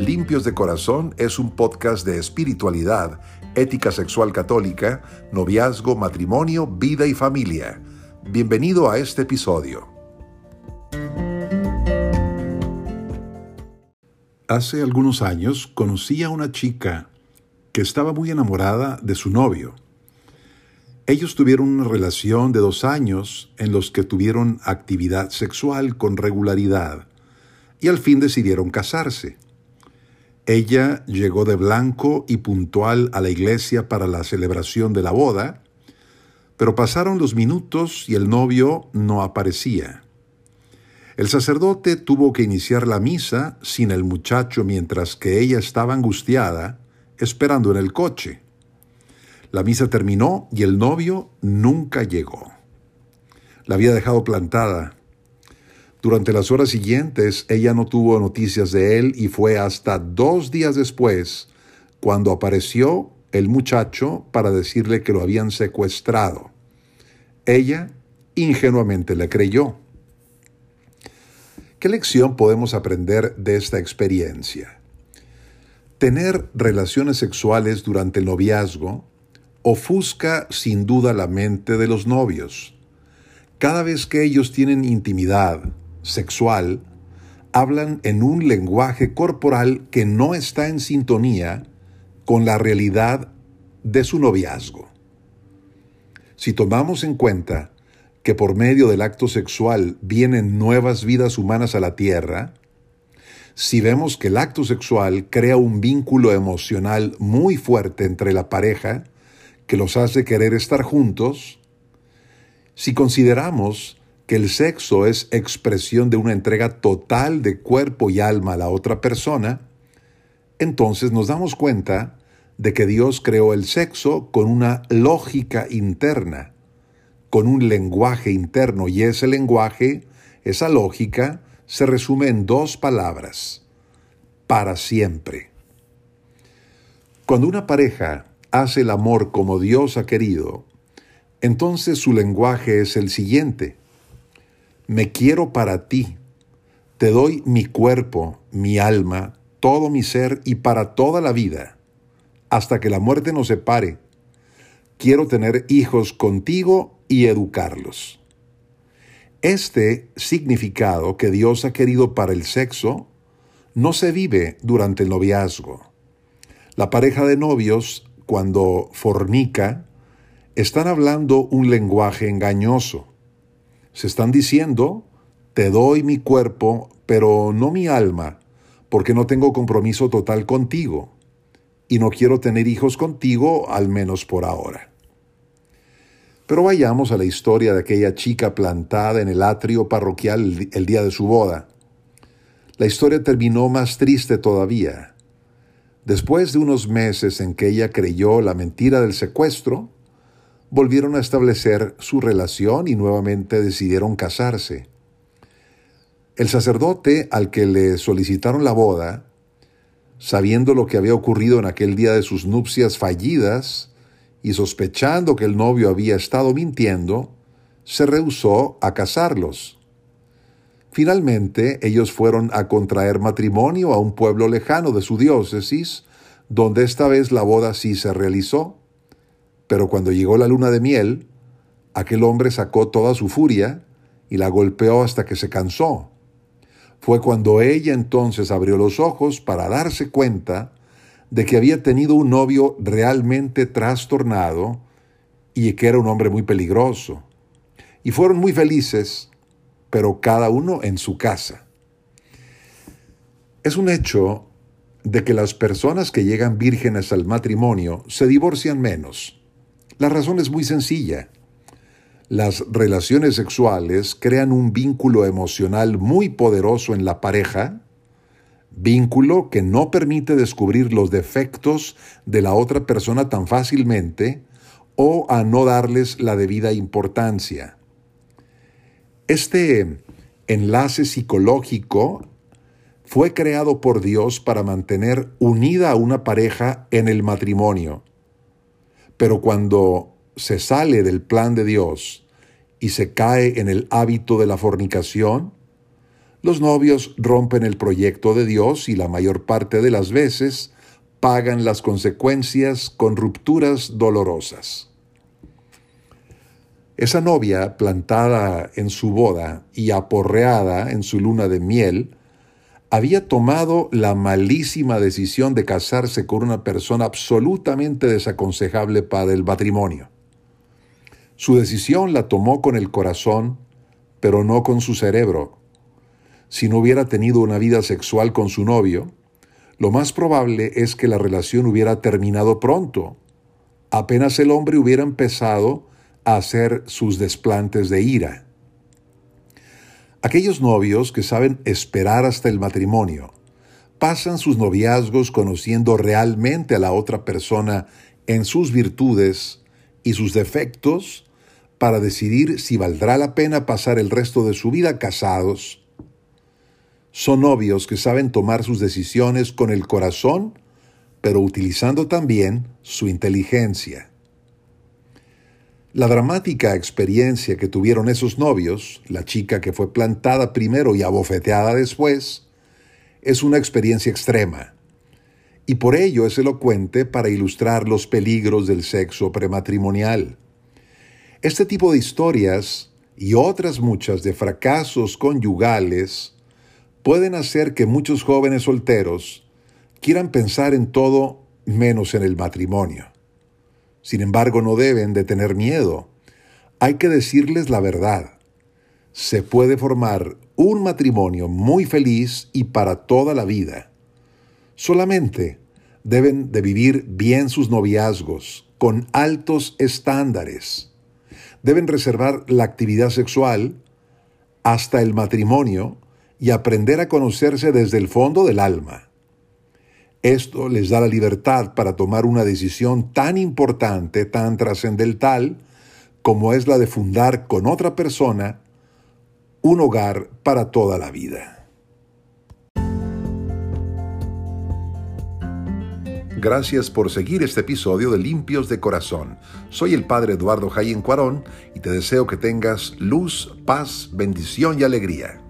Limpios de Corazón es un podcast de espiritualidad, ética sexual católica, noviazgo, matrimonio, vida y familia. Bienvenido a este episodio. Hace algunos años conocí a una chica que estaba muy enamorada de su novio. Ellos tuvieron una relación de dos años en los que tuvieron actividad sexual con regularidad y al fin decidieron casarse. Ella llegó de blanco y puntual a la iglesia para la celebración de la boda, pero pasaron los minutos y el novio no aparecía. El sacerdote tuvo que iniciar la misa sin el muchacho mientras que ella estaba angustiada, esperando en el coche. La misa terminó y el novio nunca llegó. La había dejado plantada durante las horas siguientes ella no tuvo noticias de él y fue hasta dos días después cuando apareció el muchacho para decirle que lo habían secuestrado. Ella ingenuamente le creyó. ¿Qué lección podemos aprender de esta experiencia? Tener relaciones sexuales durante el noviazgo ofusca sin duda la mente de los novios. Cada vez que ellos tienen intimidad, sexual hablan en un lenguaje corporal que no está en sintonía con la realidad de su noviazgo. Si tomamos en cuenta que por medio del acto sexual vienen nuevas vidas humanas a la tierra, si vemos que el acto sexual crea un vínculo emocional muy fuerte entre la pareja que los hace querer estar juntos, si consideramos que el sexo es expresión de una entrega total de cuerpo y alma a la otra persona, entonces nos damos cuenta de que Dios creó el sexo con una lógica interna, con un lenguaje interno, y ese lenguaje, esa lógica, se resume en dos palabras, para siempre. Cuando una pareja hace el amor como Dios ha querido, entonces su lenguaje es el siguiente, me quiero para ti. Te doy mi cuerpo, mi alma, todo mi ser y para toda la vida, hasta que la muerte nos separe. Quiero tener hijos contigo y educarlos. Este significado que Dios ha querido para el sexo no se vive durante el noviazgo. La pareja de novios, cuando fornica, están hablando un lenguaje engañoso se están diciendo, te doy mi cuerpo, pero no mi alma, porque no tengo compromiso total contigo, y no quiero tener hijos contigo, al menos por ahora. Pero vayamos a la historia de aquella chica plantada en el atrio parroquial el día de su boda. La historia terminó más triste todavía. Después de unos meses en que ella creyó la mentira del secuestro, volvieron a establecer su relación y nuevamente decidieron casarse. El sacerdote al que le solicitaron la boda, sabiendo lo que había ocurrido en aquel día de sus nupcias fallidas y sospechando que el novio había estado mintiendo, se rehusó a casarlos. Finalmente, ellos fueron a contraer matrimonio a un pueblo lejano de su diócesis, donde esta vez la boda sí se realizó. Pero cuando llegó la luna de miel, aquel hombre sacó toda su furia y la golpeó hasta que se cansó. Fue cuando ella entonces abrió los ojos para darse cuenta de que había tenido un novio realmente trastornado y que era un hombre muy peligroso. Y fueron muy felices, pero cada uno en su casa. Es un hecho de que las personas que llegan vírgenes al matrimonio se divorcian menos la razón es muy sencilla. Las relaciones sexuales crean un vínculo emocional muy poderoso en la pareja, vínculo que no permite descubrir los defectos de la otra persona tan fácilmente o a no darles la debida importancia. Este enlace psicológico fue creado por Dios para mantener unida a una pareja en el matrimonio pero cuando se sale del plan de Dios y se cae en el hábito de la fornicación, Los novios rompen el proyecto de Dios y la mayor parte de las veces pagan las consecuencias con rupturas dolorosas. Esa novia plantada en su boda y aporreada en su luna de miel, había tomado la malísima decisión de casarse con una persona absolutamente desaconsejable para el matrimonio. Su decisión la tomó con el corazón, pero no con su cerebro. Si no hubiera tenido una vida sexual con su novio, lo más probable es que la relación hubiera terminado pronto, apenas el hombre hubiera empezado a hacer sus desplantes de ira. Aquellos novios que saben esperar hasta el matrimonio, pasan sus noviazgos conociendo realmente a la otra persona en sus virtudes y sus defectos para decidir si valdrá la pena pasar el resto de su vida casados son novios que saben tomar sus decisiones con el corazón, pero utilizando también su inteligencia. La dramática experiencia que tuvieron esos novios, la chica que fue plantada primero y abofeteada después, es una experiencia extrema. Y por ello es elocuente para ilustrar los peligros del sexo prematrimonial. Este tipo de historias y otras muchas de fracasos conyugales pueden hacer que muchos jóvenes solteros quieran pensar en todo menos en el matrimonio. Sin embargo, no deben de tener miedo. Hay que decirles la verdad. Se puede formar un matrimonio muy feliz y para toda la vida. Solamente deben de vivir bien sus noviazgos, con altos estándares. Deben reservar la actividad sexual hasta el matrimonio y aprender a conocerse desde el fondo del alma. Esto les da la libertad para tomar una decisión tan importante, tan trascendental, como es la de fundar con otra persona un hogar para toda la vida. Gracias por seguir este episodio de Limpios de Corazón. Soy el Padre Eduardo Jayen Cuarón y te deseo que tengas luz, paz, bendición y alegría.